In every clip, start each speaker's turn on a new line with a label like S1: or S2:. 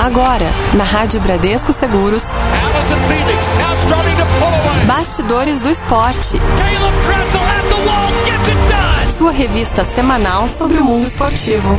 S1: Agora, na Rádio Bradesco Seguros. Bastidores do Esporte. Sua revista semanal sobre o mundo esportivo.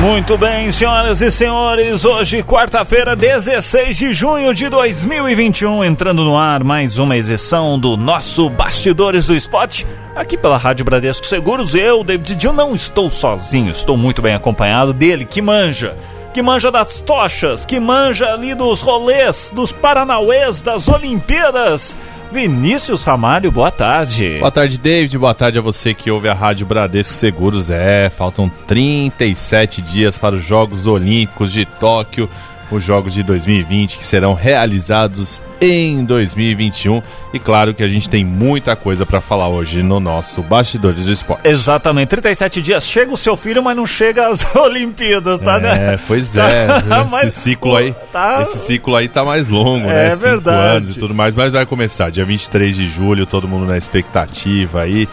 S2: Muito bem, senhoras e senhores, hoje, quarta-feira, 16 de junho de 2021, entrando no ar mais uma edição do nosso Bastidores do Esporte, aqui pela Rádio Bradesco Seguros. Eu, David Dill, não estou sozinho, estou muito bem acompanhado dele, que manja, que manja das tochas, que manja ali dos rolês, dos paranauês, das Olimpíadas. Vinícius Ramalho, boa tarde.
S3: Boa tarde, David. Boa tarde a você que ouve a Rádio Bradesco Seguros. É, faltam 37 dias para os Jogos Olímpicos de Tóquio os Jogos de 2020 que serão realizados em 2021. E claro que a gente tem muita coisa para falar hoje no nosso Bastidores do Esporte.
S2: Exatamente, 37 dias chega o seu filho, mas não chega as Olimpíadas, tá?
S3: É, né? pois é. Tá, esse ciclo aí, tá... esse ciclo aí tá mais longo,
S2: é,
S3: né?
S2: É verdade.
S3: anos e tudo mais, mas vai começar dia 23 de julho, todo mundo na expectativa aí.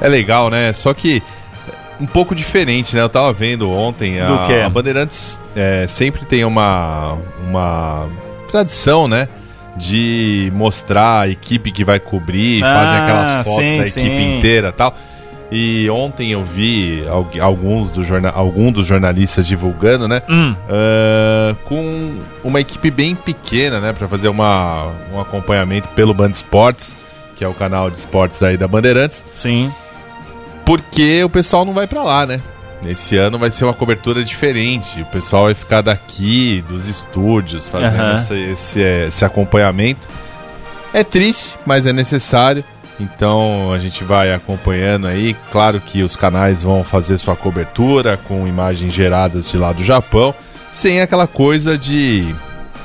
S3: É legal, né? Só que um pouco diferente, né? Eu tava vendo ontem a,
S2: Do
S3: a Bandeirantes é, sempre tem uma, uma tradição, né? De mostrar a equipe que vai cobrir, ah, fazem aquelas fotos sim, da equipe sim. inteira tal. E ontem eu vi alguns do jornal, algum dos jornalistas divulgando, né?
S2: Hum.
S3: Uh, com uma equipe bem pequena, né? Para fazer uma, um acompanhamento pelo Band Esportes, que é o canal de esportes aí da Bandeirantes.
S2: Sim.
S3: Porque o pessoal não vai para lá, né? Esse ano vai ser uma cobertura diferente. O pessoal vai ficar daqui, dos estúdios, fazendo uhum. esse, esse, esse acompanhamento. É triste, mas é necessário. Então a gente vai acompanhando aí. Claro que os canais vão fazer sua cobertura com imagens geradas de lá do Japão, sem aquela coisa de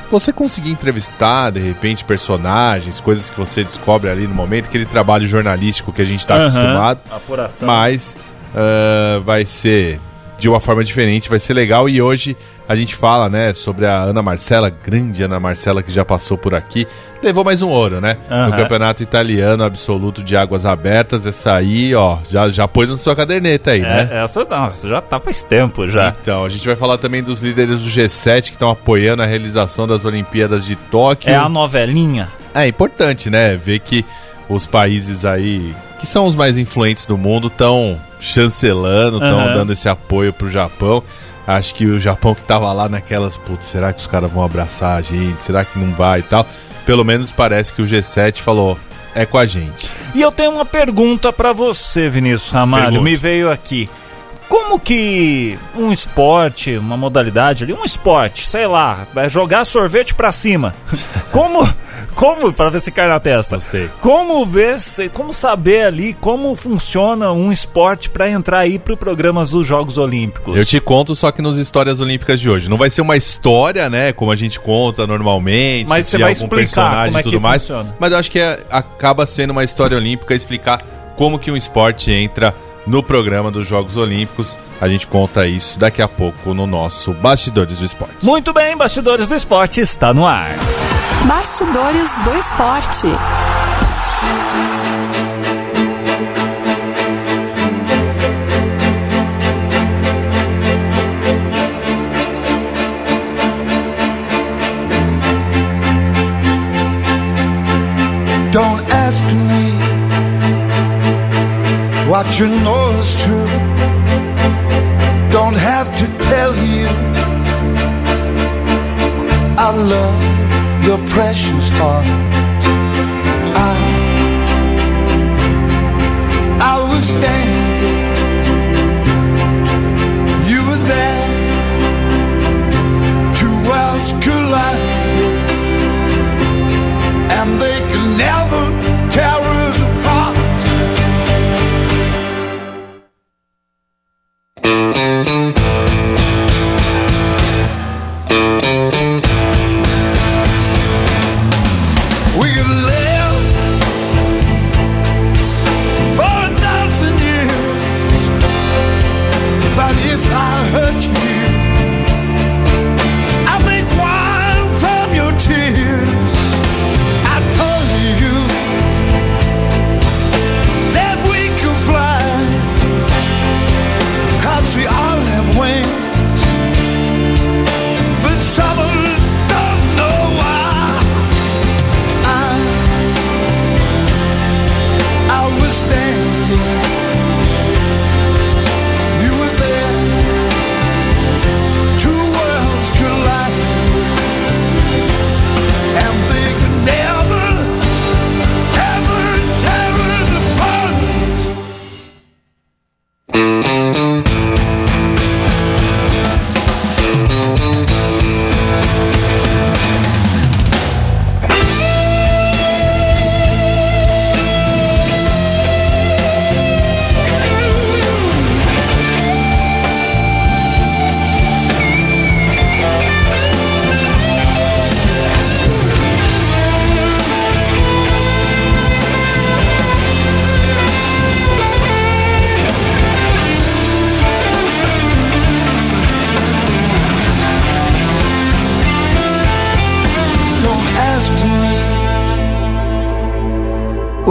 S3: você conseguir entrevistar, de repente, personagens, coisas que você descobre ali no momento, aquele trabalho jornalístico que a gente está uhum. acostumado.
S2: Apuração.
S3: Mas uh, vai ser de uma forma diferente, vai ser legal. E hoje a gente fala, né, sobre a Ana Marcela, grande Ana Marcela que já passou por aqui. Levou mais um ouro, né?
S2: Uhum.
S3: No campeonato italiano absoluto de águas abertas. Essa aí, ó, já, já pôs na sua caderneta aí,
S2: é,
S3: né?
S2: Essa não, já tá faz tempo já.
S3: Então, a gente vai falar também dos líderes do G7 que estão apoiando a realização das Olimpíadas de Tóquio.
S2: É a novelinha.
S3: É importante, né? Ver que os países aí que são os mais influentes do mundo estão chancelando, estão uhum. dando esse apoio pro Japão. Acho que o Japão que tava lá naquelas, putz, será que os caras vão abraçar a gente? Será que não vai e tal? Pelo menos parece que o G7 falou, é com a gente.
S2: E eu tenho uma pergunta para você, Vinícius Ramalho, Pergunte. me veio aqui. Como que um esporte, uma modalidade ali, um esporte, sei lá, vai jogar sorvete para cima. Como como para ver se cai na testa.
S3: Gostei.
S2: Como ver, como saber ali como funciona um esporte para entrar aí pro programas dos Jogos Olímpicos?
S3: Eu te conto só que nos histórias olímpicas de hoje. Não vai ser uma história, né, como a gente conta normalmente,
S2: mas você vai explicar como é que tudo mais, funciona.
S3: Mas eu acho que é, acaba sendo uma história olímpica explicar como que um esporte entra no programa dos Jogos Olímpicos. A gente conta isso daqui a pouco no nosso Bastidores do Esporte.
S2: Muito bem, Bastidores do Esporte está no ar.
S1: Bastidores do Esporte.
S4: You know is true. Don't have to tell you I love your precious heart.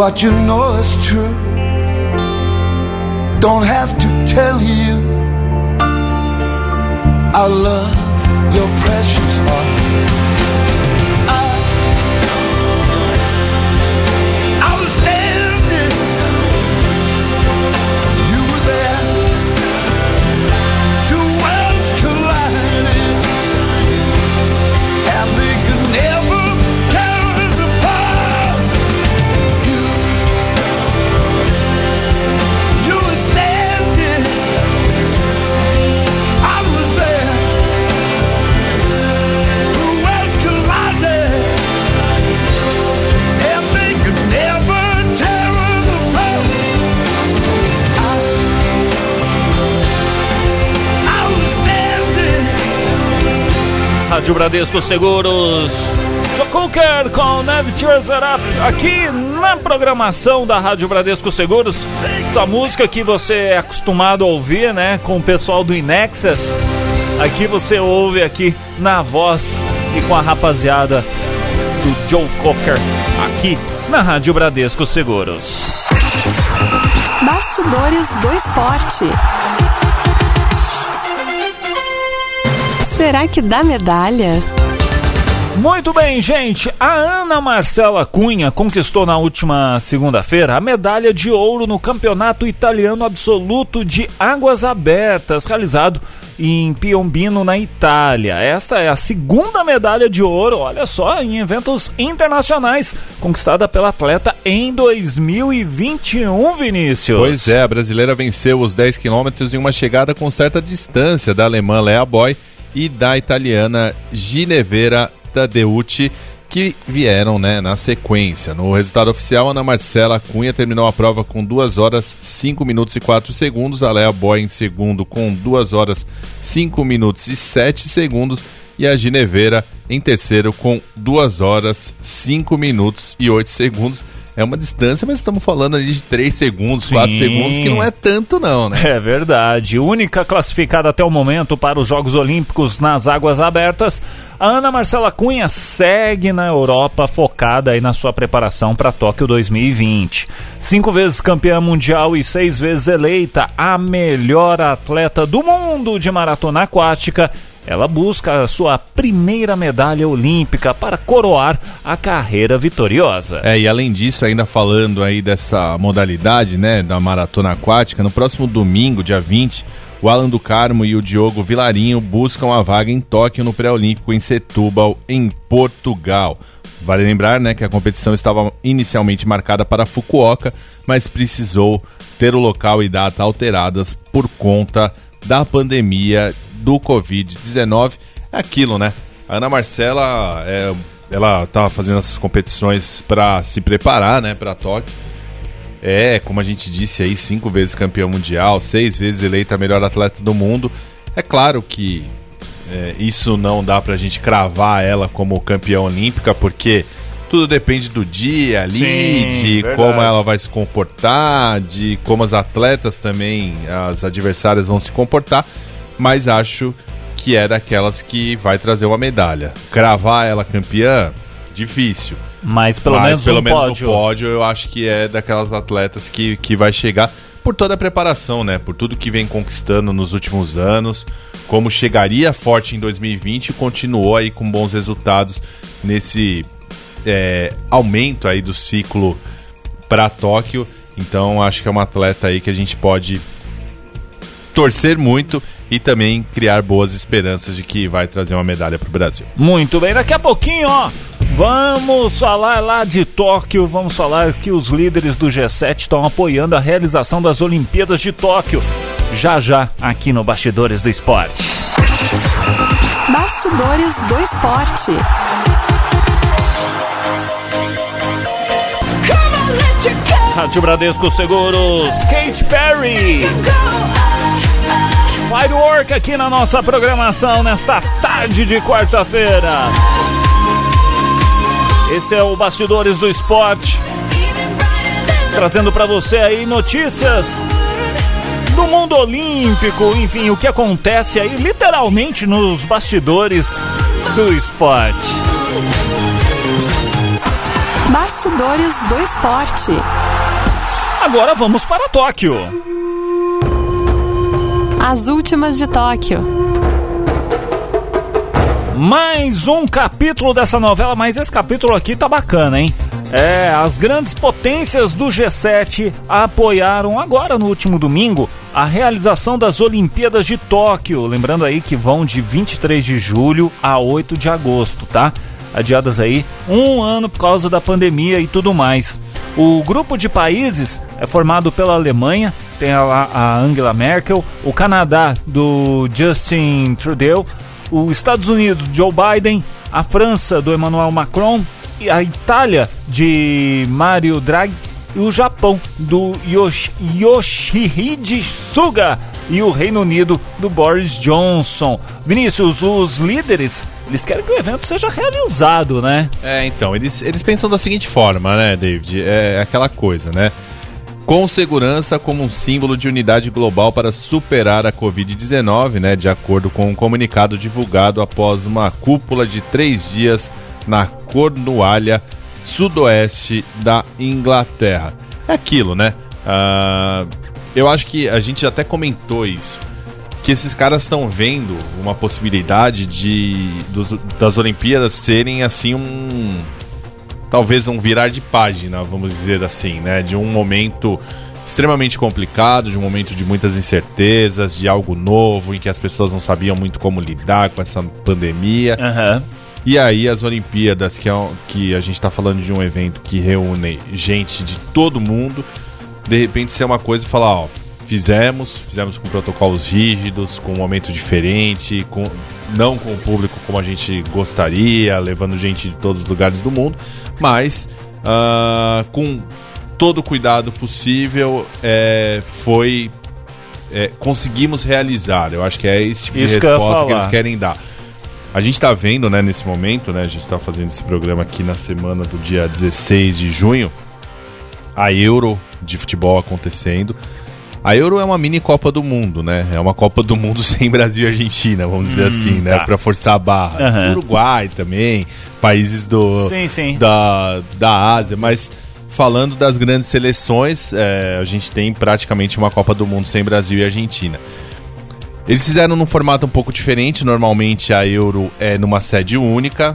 S4: What you know is true. Don't have to tell you I love
S2: Bradesco Seguros. Joe com It Up aqui na programação da Rádio Bradesco Seguros. Essa música que você é acostumado a ouvir, né, com o pessoal do Inexus. Aqui você ouve aqui na voz e com a rapaziada do Joe Cocker aqui na Rádio Bradesco Seguros.
S1: Bastidores do esporte. Será que dá medalha?
S2: Muito bem, gente. A Ana Marcela Cunha conquistou na última segunda-feira a medalha de ouro no Campeonato Italiano Absoluto de Águas Abertas, realizado em Piombino, na Itália. Esta é a segunda medalha de ouro, olha só, em eventos internacionais, conquistada pela atleta em 2021, Vinícius.
S3: Pois é, a brasileira venceu os 10 quilômetros em uma chegada com certa distância da alemã Lea Boy e da italiana Ginevera Tadeucci, que vieram né, na sequência. No resultado oficial, Ana Marcela Cunha terminou a prova com 2 horas 5 minutos e 4 segundos, a Lea Boy em segundo com 2 horas 5 minutos e 7 segundos e a Ginevera em terceiro com 2 horas 5 minutos e 8 segundos. É uma distância, mas estamos falando ali de 3 segundos, 4
S2: Sim.
S3: segundos, que não é tanto não, né?
S2: É verdade. Única classificada até o momento para os Jogos Olímpicos nas águas abertas, a Ana Marcela Cunha segue na Europa focada aí na sua preparação para Tóquio 2020. Cinco vezes campeã mundial e seis vezes eleita a melhor atleta do mundo de maratona aquática. Ela busca a sua primeira medalha olímpica para coroar a carreira vitoriosa.
S3: É, e além disso, ainda falando aí dessa modalidade, né, da maratona aquática, no próximo domingo, dia 20, o Alan do Carmo e o Diogo Vilarinho buscam a vaga em Tóquio no pré-olímpico em Setúbal, em Portugal. Vale lembrar, né, que a competição estava inicialmente marcada para Fukuoka, mas precisou ter o local e data alteradas por conta da pandemia do Covid-19. É aquilo, né? A Ana Marcela, é, ela estava fazendo essas competições para se preparar, né, para Tóquio. É, como a gente disse aí, cinco vezes campeã mundial, seis vezes eleita a melhor atleta do mundo. É claro que é, isso não dá pra gente cravar ela como campeã olímpica, porque tudo depende do dia ali,
S2: Sim,
S3: de
S2: verdade.
S3: como ela vai se comportar, de como as atletas também, as adversárias vão se comportar, mas acho que é daquelas que vai trazer uma medalha. Cravar ela campeã, difícil.
S2: Mas pelo
S3: Mas
S2: menos
S3: pelo
S2: um
S3: menos
S2: pódio.
S3: no pódio eu acho que é daquelas atletas que, que vai chegar por toda a preparação, né? Por tudo que vem conquistando nos últimos anos, como chegaria forte em 2020 e continuou aí com bons resultados nesse é, aumento aí do ciclo para Tóquio. Então acho que é uma atleta aí que a gente pode torcer muito e também criar boas esperanças de que vai trazer uma medalha para o Brasil.
S2: Muito bem, daqui a pouquinho, ó. Vamos falar lá de Tóquio, vamos falar que os líderes do G7 estão apoiando a realização das Olimpíadas de Tóquio. Já já, aqui no Bastidores do Esporte.
S1: Bastidores do esporte.
S2: Rádio Bradesco Seguros, Kate Perry. Firework aqui na nossa programação nesta tarde de quarta-feira. Esse é o Bastidores do Esporte, trazendo para você aí notícias do mundo olímpico, enfim, o que acontece aí literalmente nos bastidores do esporte.
S1: Bastidores do esporte.
S2: Agora vamos para Tóquio.
S1: As últimas de Tóquio.
S2: Mais um capítulo dessa novela, mas esse capítulo aqui tá bacana, hein? É, as grandes potências do G7 apoiaram agora no último domingo a realização das Olimpíadas de Tóquio. Lembrando aí que vão de 23 de julho a 8 de agosto, tá? Adiadas aí um ano por causa da pandemia e tudo mais. O grupo de países é formado pela Alemanha, tem lá a Angela Merkel, o Canadá do Justin Trudeau, os Estados Unidos Joe Biden, a França do Emmanuel Macron, e a Itália de Mario Draghi e o Japão do Yoshi, Yoshihide Suga e o Reino Unido do Boris Johnson. Vinícius, os líderes, eles querem que o evento seja realizado, né?
S3: É, então, eles, eles pensam da seguinte forma, né, David? É aquela coisa, né? Com segurança como um símbolo de unidade global para superar a Covid-19, né? De acordo com um comunicado divulgado após uma cúpula de três dias na Cornualha, sudoeste da Inglaterra. É aquilo, né? Ah, eu acho que a gente até comentou isso. Que esses caras estão vendo uma possibilidade de dos- das Olimpíadas serem assim um. Talvez um virar de página, vamos dizer assim, né? De um momento extremamente complicado, de um momento de muitas incertezas, de algo novo, em que as pessoas não sabiam muito como lidar com essa pandemia.
S2: Aham.
S3: E aí as Olimpíadas, que, é que a gente tá falando de um evento que reúne gente de todo mundo, de repente ser uma coisa e falar, ó, fizemos, fizemos com protocolos rígidos, com um momento diferente, com não com o público como a gente gostaria, levando gente de todos os lugares do mundo, mas ah, com todo o cuidado possível, é, foi é, conseguimos realizar. Eu acho que é esse tipo
S2: Isso
S3: de
S2: que
S3: resposta que,
S2: falar.
S3: eles querem dar. A gente tá vendo, né, nesse momento, né, a gente tá fazendo esse programa aqui na semana do dia 16 de junho, a Euro de futebol acontecendo. A Euro é uma mini Copa do Mundo, né? É uma Copa do Mundo sem Brasil e Argentina, vamos dizer assim, né?
S2: tá.
S3: Pra forçar a barra.
S2: Aham.
S3: Uruguai também, países do,
S2: Sim, sim.
S3: da, da Ásia, mas falando das grandes seleções, é, a gente tem praticamente uma Copa do Mundo sem Brasil e Argentina. Eles fizeram num formato um pouco diferente, normalmente a Euro é numa sede única,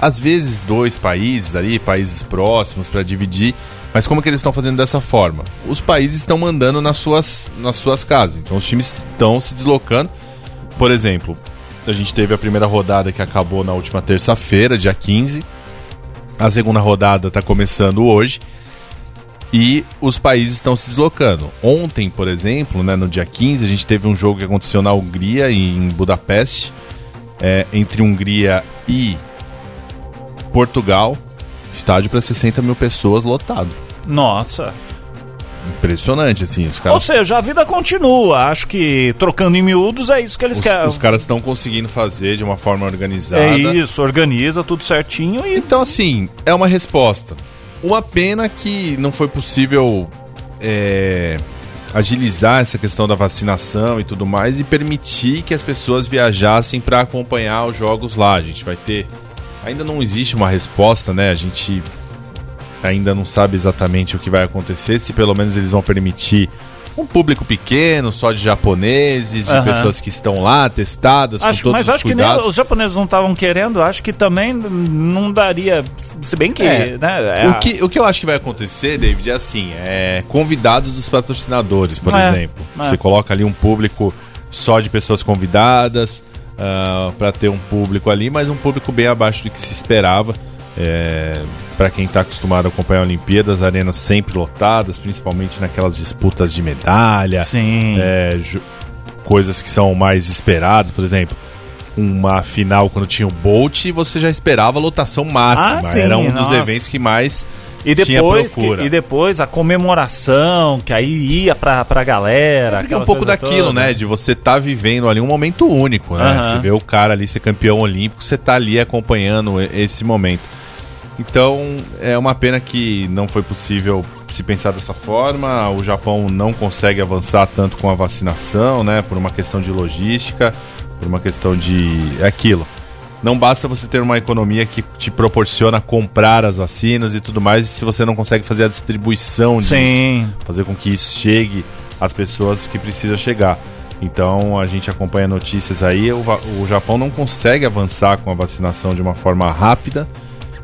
S3: às vezes dois países ali, países próximos para dividir, mas como que eles estão fazendo dessa forma? Os países estão mandando nas suas, nas suas casas, então os times estão se deslocando. Por exemplo, a gente teve a primeira rodada que acabou na última terça-feira, dia 15. A segunda rodada está começando hoje. E os países estão se deslocando. Ontem, por exemplo, né, no dia 15, a gente teve um jogo que aconteceu na Hungria, em Budapeste, é, entre Hungria e Portugal. Estádio para 60 mil pessoas lotado.
S2: Nossa.
S3: Impressionante, assim. Os
S2: Ou
S3: caras,
S2: seja, a vida continua. Acho que trocando em miúdos é isso que eles
S3: os,
S2: querem.
S3: os caras estão conseguindo fazer de uma forma organizada.
S2: É isso, organiza tudo certinho e.
S3: Então, assim, é uma resposta. Uma pena que não foi possível é, agilizar essa questão da vacinação e tudo mais e permitir que as pessoas viajassem para acompanhar os jogos lá. A gente vai ter. Ainda não existe uma resposta, né? A gente ainda não sabe exatamente o que vai acontecer, se pelo menos eles vão permitir um público pequeno, só de japoneses, de pessoas que estão lá testadas,
S2: Acho,
S3: com todos
S2: mas acho que nem os japoneses não estavam querendo, acho que também não daria. Se bem que.
S3: É,
S2: né, é
S3: o,
S2: a-
S3: que, o que eu acho que vai acontecer, David, é assim: é convidados dos patrocinadores, por
S2: É,
S3: exemplo.
S2: é.
S3: Você coloca ali um público só de pessoas convidadas para ter um público ali, mas um público bem abaixo do que se esperava. É, para quem está acostumado a acompanhar a Olimpíadas, arenas sempre lotadas, principalmente naquelas disputas de medalha,
S2: Sim.
S3: é, coisas que são mais esperadas, por exemplo. Uma final quando tinha o Bolt, você já esperava a lotação máxima.
S2: Ah, sim,
S3: Era um dos
S2: nossa.
S3: eventos que mais
S2: E depois, que- e depois a comemoração, que aí ia pra, pra galera.
S3: Porque
S2: aquela
S3: um pouco daquilo,
S2: toda.
S3: né? De você estar vivendo ali um momento único, né? Você vê o cara ali ser campeão olímpico, você tá ali acompanhando esse momento. Então, é uma pena que não foi possível se pensar dessa forma. O Japão não consegue avançar tanto com a vacinação, né? Por uma questão de logística, por uma questão de. É aquilo. Não basta você ter uma economia que te proporciona comprar as vacinas e tudo mais, se você não consegue fazer a distribuição disso,
S2: Sim.
S3: fazer com que isso chegue às pessoas que precisa chegar. Então a gente acompanha notícias aí, o, o Japão não consegue avançar com a vacinação de uma forma rápida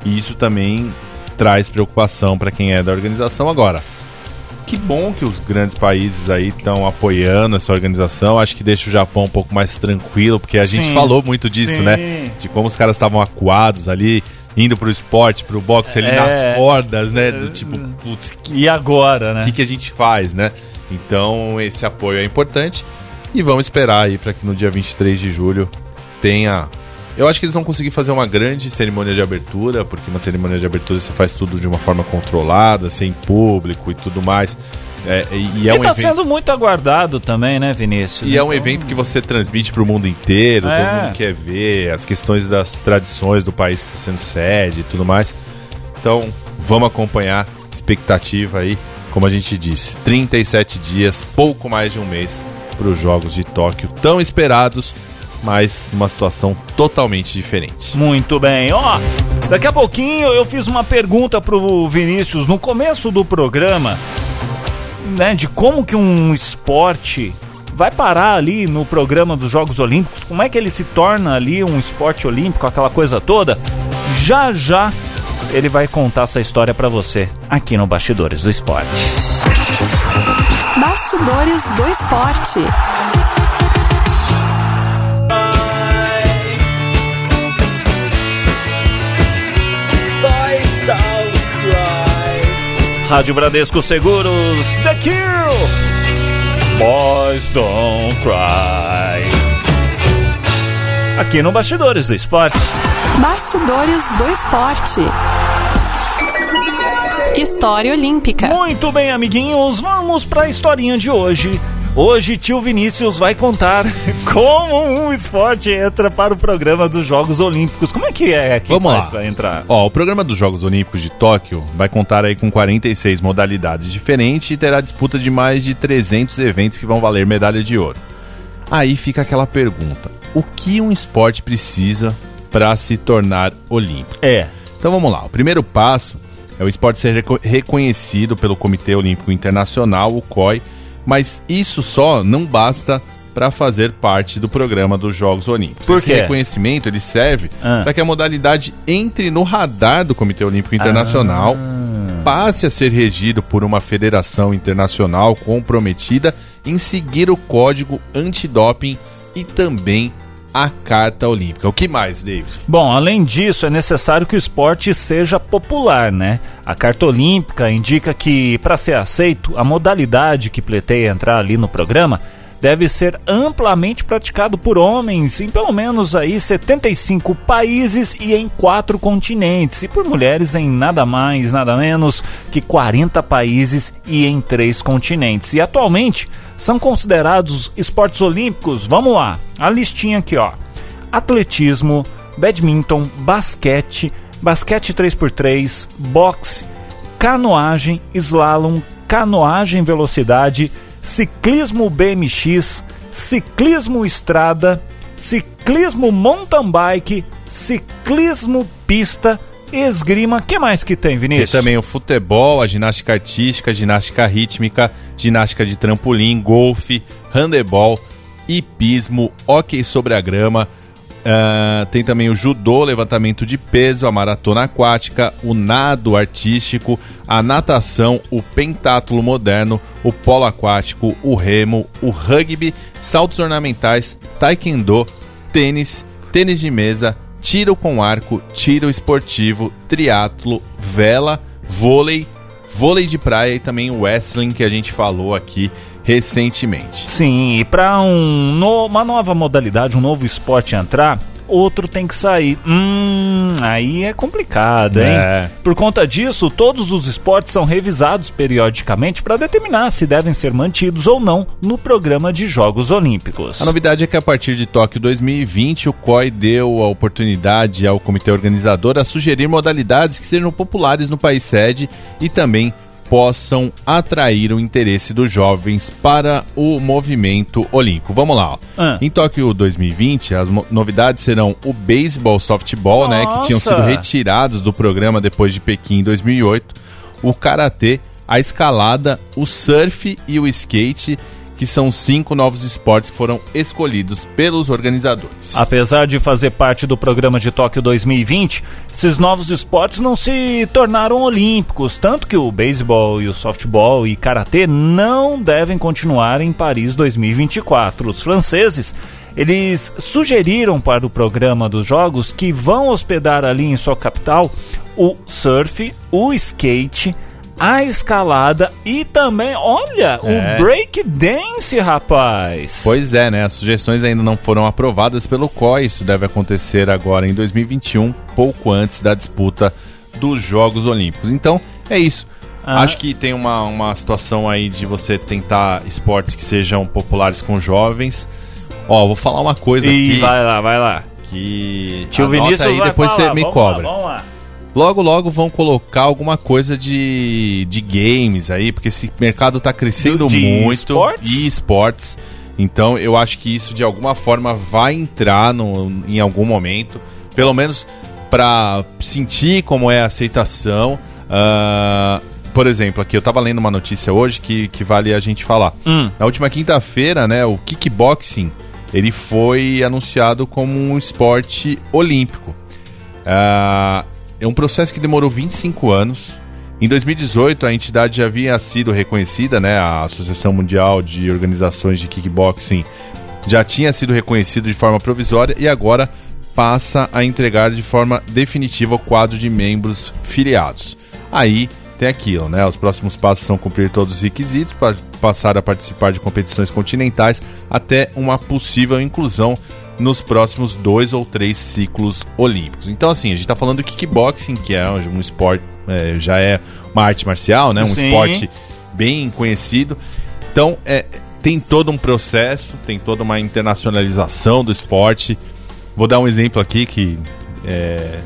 S3: e isso também traz preocupação para quem é da organização agora. Que bom que os grandes países aí estão apoiando essa organização. Acho que deixa o Japão um pouco mais tranquilo, porque a gente
S2: Sim.
S3: falou muito disso,
S2: Sim.
S3: né? De como os caras estavam acuados ali, indo pro esporte, pro boxe ali
S2: É.
S3: nas cordas, né? Do tipo, putz, que
S2: E agora, né?
S3: o que, que a gente faz, né? Então esse apoio é importante e vamos esperar aí para que no dia 23 de julho tenha. Eu acho que eles vão conseguir fazer uma grande cerimônia de abertura, porque uma cerimônia de abertura você faz tudo de uma forma controlada, sem público e tudo mais. É, e, é
S2: e
S3: um
S2: tá
S3: evento.
S2: sendo muito aguardado também, né, Vinícius?
S3: E é um
S2: Então,
S3: evento que você transmite para o mundo inteiro,
S2: É.
S3: todo mundo quer ver, as questões das tradições do país que está sendo sede e tudo mais. Então, vamos acompanhar, expectativa aí, como a gente disse, 37 dias, pouco mais de um mês para os Jogos de Tóquio, tão esperados, mas numa situação totalmente diferente.
S2: Muito bem, ó. Daqui a pouquinho eu fiz uma pergunta pro Vinícius no começo do programa, né, de como que um esporte vai parar ali no programa dos Jogos Olímpicos, como é que ele se torna ali um esporte olímpico, aquela coisa toda. Já já ele vai contar essa história pra você aqui no Bastidores do Esporte.
S1: Bastidores do Esporte.
S2: Rádio Bradesco Seguros, The Cure. Boys Don't Cry. Aqui no Bastidores do Esporte.
S1: Bastidores do Esporte. História Olímpica.
S2: Muito bem, amiguinhos, vamos para a historinha de hoje. Hoje, tio Vinícius vai contar como um esporte entra para o programa dos Jogos Olímpicos. Como é que é que
S3: Vamos
S2: faz
S3: lá.
S2: para entrar?
S3: Ó, o programa dos Jogos Olímpicos de Tóquio vai contar aí com 46 modalidades diferentes e terá disputa de mais de 300 eventos que vão valer medalha de ouro. Aí fica aquela pergunta: o que um esporte precisa para se tornar olímpico?
S2: É,
S3: Então vamos lá. O primeiro passo é o esporte ser reco- reconhecido pelo Comitê Olímpico Internacional, o COI, mas isso só não basta para fazer parte do programa dos Jogos Olímpicos.
S2: Por
S3: Esse reconhecimento ele serve
S2: Ah.
S3: para que a modalidade entre no radar do Comitê Olímpico Internacional,
S2: Ah.
S3: passe a ser regido por uma federação internacional comprometida em seguir o código antidoping e também a Carta Olímpica. O que mais, David?
S2: Bom, além disso, é necessário que o esporte seja popular, né? A carta olímpica indica que, para ser aceito, a modalidade que pleiteia entrar ali no programa deve ser amplamente praticado por homens em pelo menos aí 75 países e em quatro continentes, e por mulheres em nada mais, nada menos que 40 países e em três continentes. E atualmente são considerados esportes olímpicos, vamos lá, a listinha aqui, ó atletismo, badminton, basquete, basquete 3x3, boxe, canoagem, slalom, canoagem velocidade, ciclismo BMX, ciclismo estrada, ciclismo mountain bike, ciclismo pista, esgrima. que mais que tem,
S3: Tem
S2: Vinícius?
S3: também o futebol, a ginástica artística, ginástica rítmica, ginástica de trampolim, golfe, handebol, hipismo, hóquei sobre a grama. Ah, tem também o judô, levantamento de peso, a maratona aquática, o nado artístico, a natação, o pentátulo moderno, o polo aquático, o remo, o rugby, saltos ornamentais, taekwondo, tênis, tênis de mesa, tiro com arco, tiro esportivo, triatlo, vela, vôlei, vôlei de praia e também o wrestling que a gente falou aqui recentemente.
S2: Sim, e para um no- uma nova modalidade, um novo esporte entrar, outro tem que sair. Hum, aí é complicado, hein?
S3: É.
S2: Por conta disso, todos os esportes são revisados periodicamente para determinar se devem ser mantidos ou não no programa de Jogos Olímpicos.
S3: A novidade é que a partir de Tóquio 2020, o COI deu a oportunidade ao comitê organizador a sugerir modalidades que sejam populares no país sede e também possam atrair o interesse dos jovens para o movimento olímpico. Vamos lá. ó.
S2: Ah.
S3: Em Tóquio 2020, as novidades serão o beisebol, softball, né, que tinham
S2: Nossa!
S3: sido retirados do programa depois de Pequim em 2008, o karatê, a escalada, o surf e o skate, que são cinco novos esportes que foram escolhidos pelos organizadores.
S2: Apesar de fazer parte do programa de Tóquio 2020, esses novos esportes não se tornaram olímpicos, tanto que o beisebol e o softball e karatê não devem continuar em Paris 2024. Os franceses, eles sugeriram para o programa dos jogos que vão hospedar ali em sua capital o surf, o skate, a escalada e também, olha,
S3: É.
S2: o break dance, rapaz.
S3: Pois é, né? As sugestões ainda não foram aprovadas pelo COI. Isso deve acontecer agora em 2021, pouco antes da disputa dos Jogos Olímpicos. Então, é isso.
S2: Ah.
S3: Acho que tem uma, uma situação aí de você tentar esportes que sejam populares com jovens. Ó, vou falar uma coisa
S2: E
S3: aqui
S2: vai lá, vai lá.
S3: que
S2: Tio Vinícius
S3: aí, depois
S2: falar.
S3: você me
S2: vamos
S3: cobra.
S2: Lá, vamos lá.
S3: Logo, logo vão colocar alguma coisa de, de games aí, porque esse mercado tá crescendo
S2: De
S3: muito.
S2: esportes?
S3: E esportes. Então eu acho que isso de alguma forma vai entrar no, em algum momento. Pelo menos para sentir como é a aceitação. Ah, por exemplo, aqui eu tava lendo uma notícia hoje que, que vale a gente falar.
S2: Hum.
S3: Na última quinta-feira, né, o kickboxing ele foi anunciado como um esporte olímpico. Ah, é um processo que demorou 25 anos. Em 2018, a entidade já havia sido reconhecida, né? A Associação Mundial de Organizações de Kickboxing já tinha sido reconhecido de forma provisória e agora passa a entregar de forma definitiva o quadro de membros filiados. Aí tem aquilo, né? Os próximos passos são cumprir todos os requisitos para passar a participar de competições continentais até uma possível inclusão nos próximos dois ou três ciclos olímpicos. Então, assim, a gente está falando do kickboxing, que é um esporte, é, já é uma arte marcial, né? Um
S2: Sim.
S3: esporte bem conhecido. Então, é, tem todo um processo, tem toda uma internacionalização do esporte. Vou dar um exemplo aqui que é,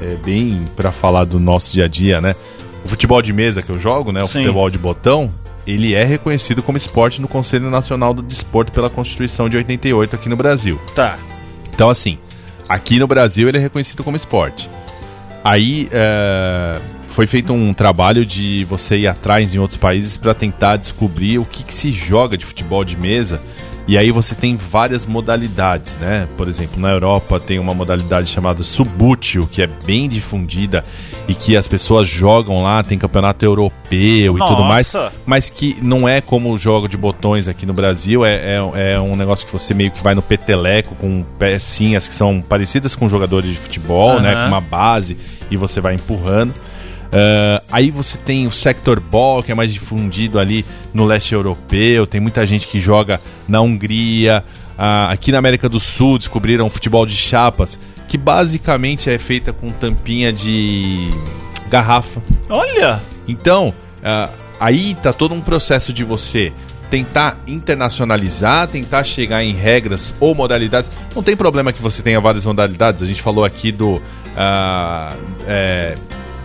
S3: é bem para falar do nosso dia a dia, né? O futebol de mesa que eu jogo, né? O
S2: Sim.
S3: futebol de botão, ele é reconhecido como esporte no Conselho Nacional do Desporto pela Constituição de 88 aqui no Brasil.
S2: Tá.
S3: Então, assim, aqui no Brasil ele é reconhecido como esporte. Aí é, foi feito um trabalho de você ir atrás em outros países para tentar descobrir o que, que se joga de futebol de mesa. E aí você tem várias modalidades, né? Por exemplo, na Europa tem uma modalidade chamada Subútil, que é bem difundida e que as pessoas jogam lá, tem campeonato europeu e tudo mais
S2: Nossa!
S3: mas que não é como o jogo de botões aqui no Brasil, é, é, é um negócio que você meio que vai no peteleco com pecinhas que são parecidas com jogadores de futebol, né?
S2: Aham.
S3: Com uma base e você vai empurrando. Ah, aí você tem o sector ball, que é mais difundido ali no leste europeu, tem muita gente que joga na Hungria. Ah, aqui na América do Sul descobriram futebol de chapas, que basicamente é feita com tampinha de garrafa.
S2: Olha!
S3: Então, ah, aí tá todo um processo de você tentar internacionalizar, tentar chegar em regras ou modalidades. Não tem problema que você tenha várias modalidades. A gente falou aqui do ah, é,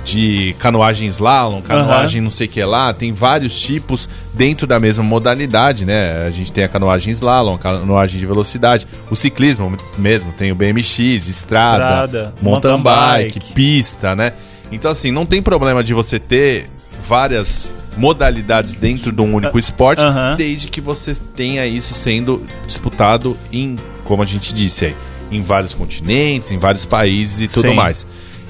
S3: de canoagem slalom, canoagem não sei o que lá. Tem vários tipos dentro da mesma modalidade, né? A gente tem a canoagem slalom, a canoagem de velocidade, o ciclismo mesmo tem o BMX, estrada,
S2: Estrada,
S3: mountain
S2: mountain
S3: bike,
S2: bike.
S3: pista, né? Então, assim, não tem problema de você ter várias modalidades dentro de um único esporte,
S2: Aham.
S3: desde que você tenha isso sendo disputado em, como a gente disse aí, em vários continentes, em vários países e tudo
S2: Sim.
S3: mais.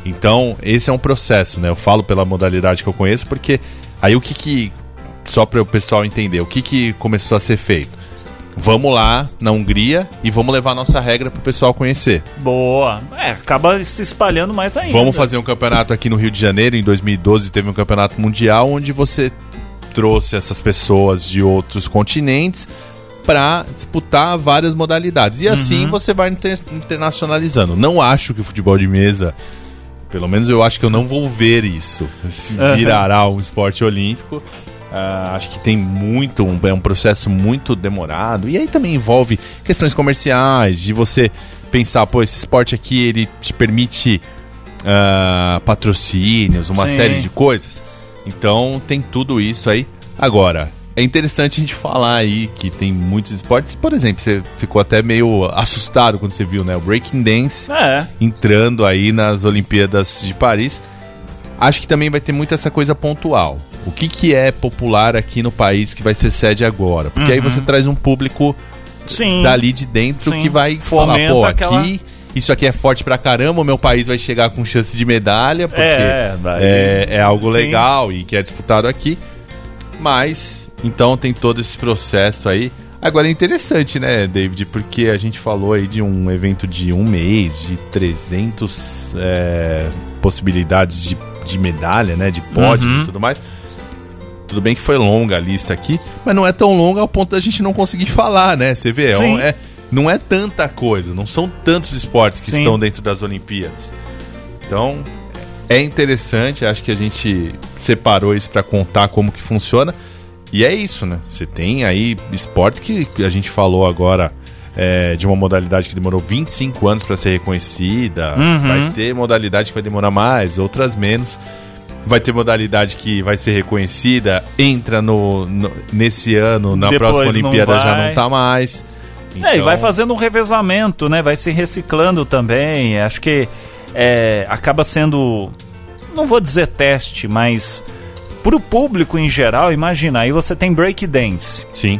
S3: Então, esse é um processo, né? Eu falo pela modalidade que eu conheço, porque aí o que que. Só para o pessoal entender, o que que começou a ser feito? Vamos lá na Hungria e vamos levar a nossa regra para o pessoal conhecer.
S2: Boa. É, acaba se espalhando mais ainda.
S3: Vamos fazer um campeonato aqui no Rio de Janeiro. Em 2012 teve um campeonato mundial onde você trouxe essas pessoas de outros continentes para disputar várias modalidades. E assim você vai inter- internacionalizando. Não acho que o futebol de mesa, pelo menos eu acho que eu não vou ver isso. Se virará um esporte olímpico. Ah, acho que tem muito, um, é um processo muito demorado. E aí também envolve questões comerciais, de você pensar, pô, esse esporte aqui ele te permite ah, patrocínios, uma
S2: Sim.
S3: série de coisas. Então tem tudo isso aí. Agora, é interessante a gente falar aí que tem muitos esportes. Por exemplo, você ficou até meio assustado quando você viu, né? O Breaking Dance
S2: É.
S3: entrando aí nas Olimpíadas de Paris. Acho que também vai ter muito essa coisa pontual. O que, que é popular aqui no país que vai ser sede agora? Porque aí você traz um público
S2: Sim.
S3: dali de dentro
S2: Sim.
S3: que vai
S2: Fomenta
S3: falar, pô,
S2: aquela-
S3: aqui isso aqui é forte pra caramba, o meu país vai chegar com chance de medalha, porque
S2: É, daí-
S3: é, é algo
S2: Sim.
S3: legal e que é disputado aqui. Mas, então tem todo esse processo aí. Agora é interessante, né, David? Porque a gente falou aí de um evento de um mês, de 300 é, possibilidades de, de medalha, né? De pódio
S2: Uhum.
S3: e tudo mais. Tudo bem que foi longa a lista aqui, mas não é tão longa ao ponto da gente não conseguir falar, né? Você vê, é
S2: Sim.
S3: é- não é tanta coisa, não são tantos esportes que
S2: Sim.
S3: estão dentro das Olimpíadas. Então, é interessante, acho que a gente separou isso para contar como que funciona. E é isso, né? Você tem aí esportes que a gente falou agora é, de uma modalidade que demorou 25 anos para ser reconhecida.
S2: Uhum.
S3: Vai ter modalidade que vai demorar mais, outras menos. Vai ter modalidade que vai ser reconhecida, entra no, no- nesse ano, na
S2: Depois
S3: próxima
S2: não
S3: Olimpíada já
S2: vai.
S3: não tá mais.
S2: É, e
S3: Então,
S2: vai fazendo um revezamento, né? Vai se reciclando também. Acho que é, acaba sendo, não vou dizer teste, mas pro público em geral, imagina, aí você tem breakdance.
S3: Sim.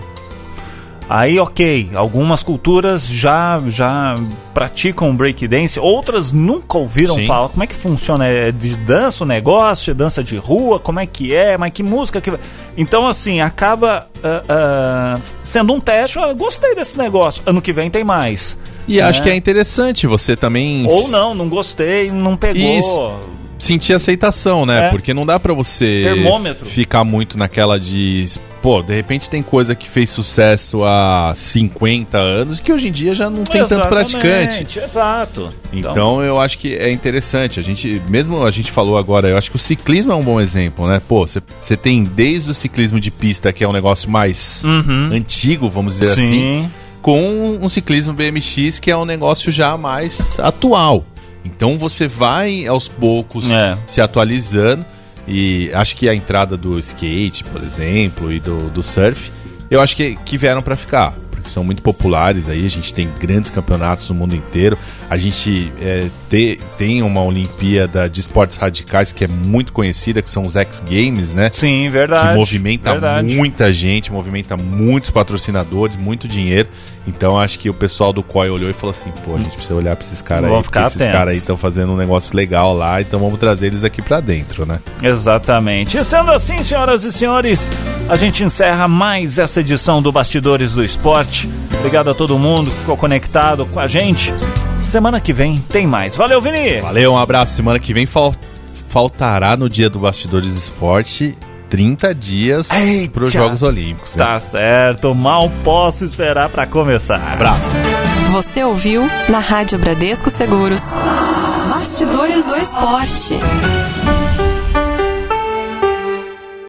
S2: Aí, ok, algumas culturas já já praticam breakdance, outras nunca ouviram
S3: Sim.
S2: falar. Como é que funciona? É de dança o negócio? É dança de rua? Como é que é? Mas que música que. Então, assim, acaba ah, ah, sendo um teste. Ah, gostei desse negócio. Ano que vem tem mais.
S3: E acho
S2: É.
S3: que é interessante você também
S2: Ou não, não gostei, não pegou.
S3: Isso. Sentir aceitação, né?
S2: É.
S3: Porque não dá pra você
S2: Termômetro.
S3: ficar muito naquela de. Pô, de repente tem coisa que fez sucesso há 50 anos que hoje em dia já não tem tanto praticante.
S2: Exatamente, Exato.
S3: Então eu acho que é interessante. A gente, mesmo a gente falou agora, eu acho que o ciclismo é um bom exemplo, né? Pô, você tem desde o ciclismo de pista, que é um negócio mais
S2: Uhum.
S3: antigo, vamos dizer assim,
S2: Sim.
S3: com um ciclismo BMX que é um negócio já mais atual. Então você vai aos poucos
S2: É.
S3: se atualizando e acho que a entrada do skate, por exemplo, e do, do surf, eu acho que, que vieram para ficar. Porque são muito populares aí, a gente tem grandes campeonatos no mundo inteiro. A gente é, te- tem uma Olimpíada de esportes radicais que é muito conhecida, que são os X Games, né?
S2: Sim, verdade.
S3: que movimenta
S2: verdade.
S3: muita gente, movimenta muitos patrocinadores, muito dinheiro. Então acho que o pessoal do COI olhou e falou assim: pô, a gente precisa olhar pra esses caras aí, porque
S2: ficar
S3: esses caras aí estão fazendo um negócio legal lá, então vamos trazer eles aqui pra dentro, né?
S2: Exatamente. E sendo assim, senhoras e senhores, a gente encerra mais essa edição do Bastidores do Esporte. Obrigado a todo mundo que ficou conectado com a gente. Semana que vem tem mais. Valeu, Vini!
S3: Valeu, um abraço. Semana que vem fal- faltará no dia do Bastidores Esporte 30 dias para os Jogos Olímpicos. né?
S2: Tá certo, mal posso esperar pra começar.
S3: Abraço.
S1: Você ouviu na Rádio Bradesco Seguros. Bastidores do Esporte.